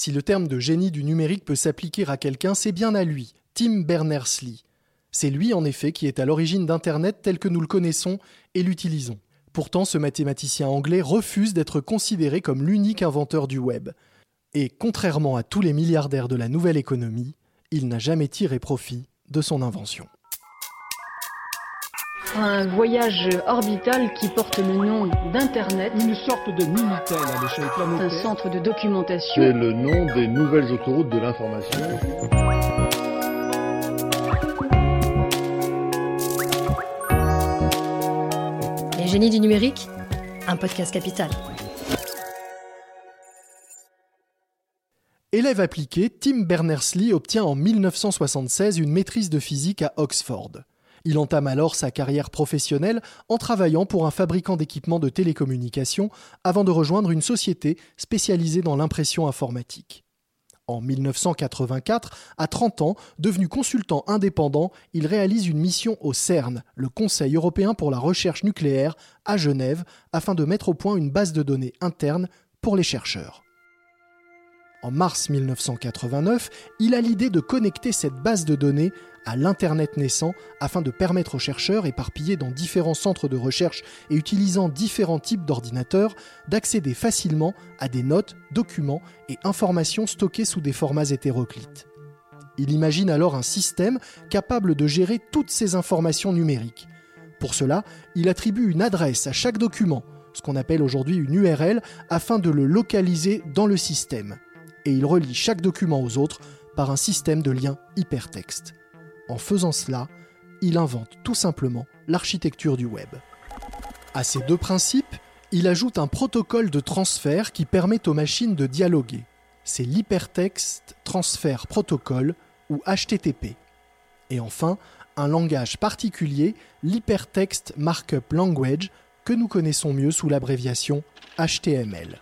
Si le terme de génie du numérique peut s'appliquer à quelqu'un, c'est bien à lui, Tim Berners-Lee. C'est lui en effet qui est à l'origine d'Internet tel que nous le connaissons et l'utilisons. Pourtant, ce mathématicien anglais refuse d'être considéré comme l'unique inventeur du web. Et contrairement à tous les milliardaires de la nouvelle économie, il n'a jamais tiré profit de son invention. Un voyage orbital qui porte le nom d'Internet. Une sorte de Minitel à l'échelle planétaire. Un centre de documentation. C'est le nom des nouvelles autoroutes de l'information. Les génies du numérique, un podcast capital. Élève appliqué, Tim Berners-Lee obtient en 1976 une maîtrise de physique à Oxford. Il entame alors sa carrière professionnelle en travaillant pour un fabricant d'équipements de télécommunications avant de rejoindre une société spécialisée dans l'impression informatique. En 1984, à 30 ans, devenu consultant indépendant, il réalise une mission au CERN, le Conseil européen pour la recherche nucléaire, à Genève, afin de mettre au point une base de données interne pour les chercheurs. En mars 1989, il a l'idée de connecter cette base de données à l'Internet naissant afin de permettre aux chercheurs éparpillés dans différents centres de recherche et utilisant différents types d'ordinateurs d'accéder facilement à des notes, documents et informations stockées sous des formats hétéroclites. Il imagine alors un système capable de gérer toutes ces informations numériques. Pour cela, il attribue une adresse à chaque document, ce qu'on appelle aujourd'hui une URL, afin de le localiser dans le système et il relie chaque document aux autres par un système de liens hypertexte. En faisant cela, il invente tout simplement l'architecture du web. À ces deux principes, il ajoute un protocole de transfert qui permet aux machines de dialoguer. C'est l'Hypertext Transfer Protocol ou HTTP. Et enfin, un langage particulier, l'Hypertext Markup Language, que nous connaissons mieux sous l'abréviation HTML.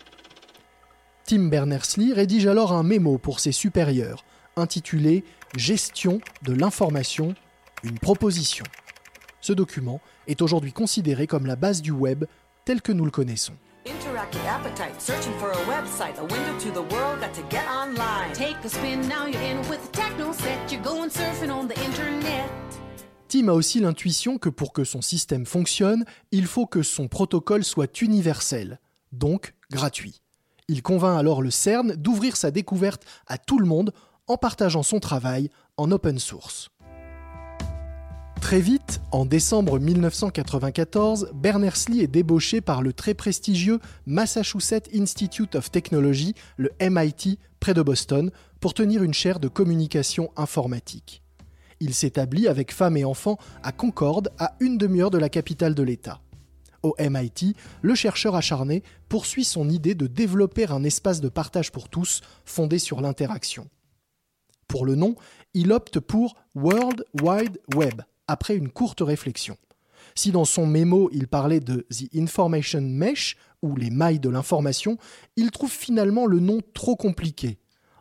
Tim Berners-Lee rédige alors un mémo pour ses supérieurs, intitulé Gestion de l'information, une proposition. Ce document est aujourd'hui considéré comme la base du web tel que nous le connaissons. Tim a aussi l'intuition que pour que son système fonctionne, il faut que son protocole soit universel, donc gratuit. Il convainc alors le CERN d'ouvrir sa découverte à tout le monde en partageant son travail en open source. Très vite, en décembre 1994, Berners-Lee est débauché par le très prestigieux Massachusetts Institute of Technology, le MIT, près de Boston, pour tenir une chaire de communication informatique. Il s'établit avec femme et enfants à Concorde, à une demi-heure de la capitale de l'État. Au MIT, le chercheur acharné poursuit son idée de développer un espace de partage pour tous fondé sur l'interaction. Pour le nom, il opte pour World Wide Web, après une courte réflexion. Si dans son mémo il parlait de The Information Mesh, ou les mailles de l'information, il trouve finalement le nom trop compliqué.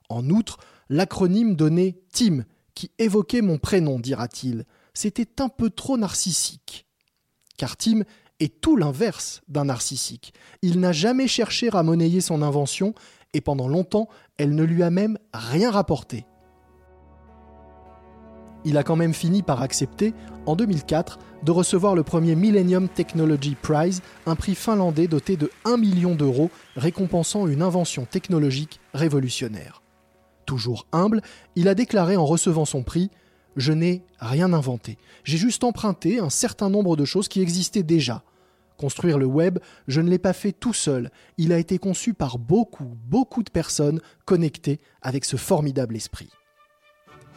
En outre, l'acronyme donnait TIM, qui évoquait mon prénom, dira-t-il. C'était un peu trop narcissique. Car Tim est tout l'inverse d'un narcissique. Il n'a jamais cherché à monnayer son invention et pendant longtemps, elle ne lui a même rien rapporté. Il a quand même fini par accepter, en 2004, de recevoir le premier Millennium Technology Prize, un prix finlandais doté de 1 million d'euros, récompensant une invention technologique révolutionnaire. Toujours humble, il a déclaré en recevant son prix je n'ai rien inventé. J'ai juste emprunté un certain nombre de choses qui existaient déjà. Construire le web, je ne l'ai pas fait tout seul. Il a été conçu par beaucoup, beaucoup de personnes connectées avec ce formidable esprit.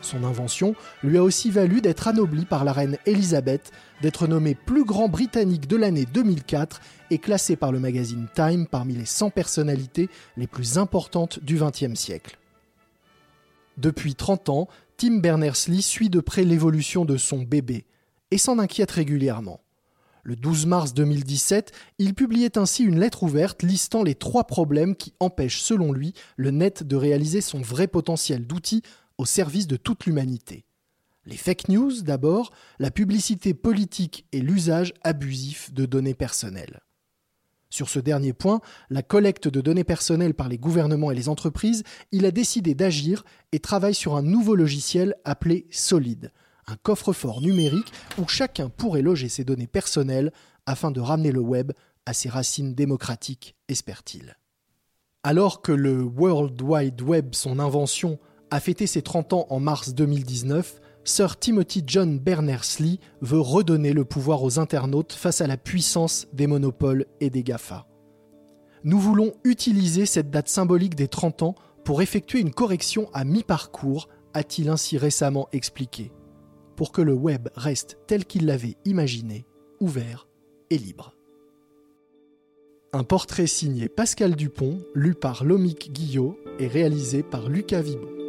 Son invention lui a aussi valu d'être anobli par la reine Elisabeth, d'être nommé plus grand britannique de l'année 2004 et classé par le magazine Time parmi les 100 personnalités les plus importantes du XXe siècle. Depuis 30 ans, Tim Berners-Lee suit de près l'évolution de son bébé et s'en inquiète régulièrement. Le 12 mars 2017, il publiait ainsi une lettre ouverte listant les trois problèmes qui empêchent, selon lui, le net de réaliser son vrai potentiel d'outil au service de toute l'humanité. Les fake news d'abord, la publicité politique et l'usage abusif de données personnelles. Sur ce dernier point, la collecte de données personnelles par les gouvernements et les entreprises, il a décidé d'agir et travaille sur un nouveau logiciel appelé Solid, un coffre-fort numérique où chacun pourrait loger ses données personnelles afin de ramener le web à ses racines démocratiques, espère-t-il. Alors que le World Wide Web, son invention, a fêté ses 30 ans en mars 2019, Sir Timothy John Berners-Lee veut redonner le pouvoir aux internautes face à la puissance des monopoles et des GAFA. Nous voulons utiliser cette date symbolique des 30 ans pour effectuer une correction à mi-parcours, a-t-il ainsi récemment expliqué, pour que le web reste tel qu'il l'avait imaginé, ouvert et libre. Un portrait signé Pascal Dupont, lu par Lomique Guillot et réalisé par Lucas Vibon.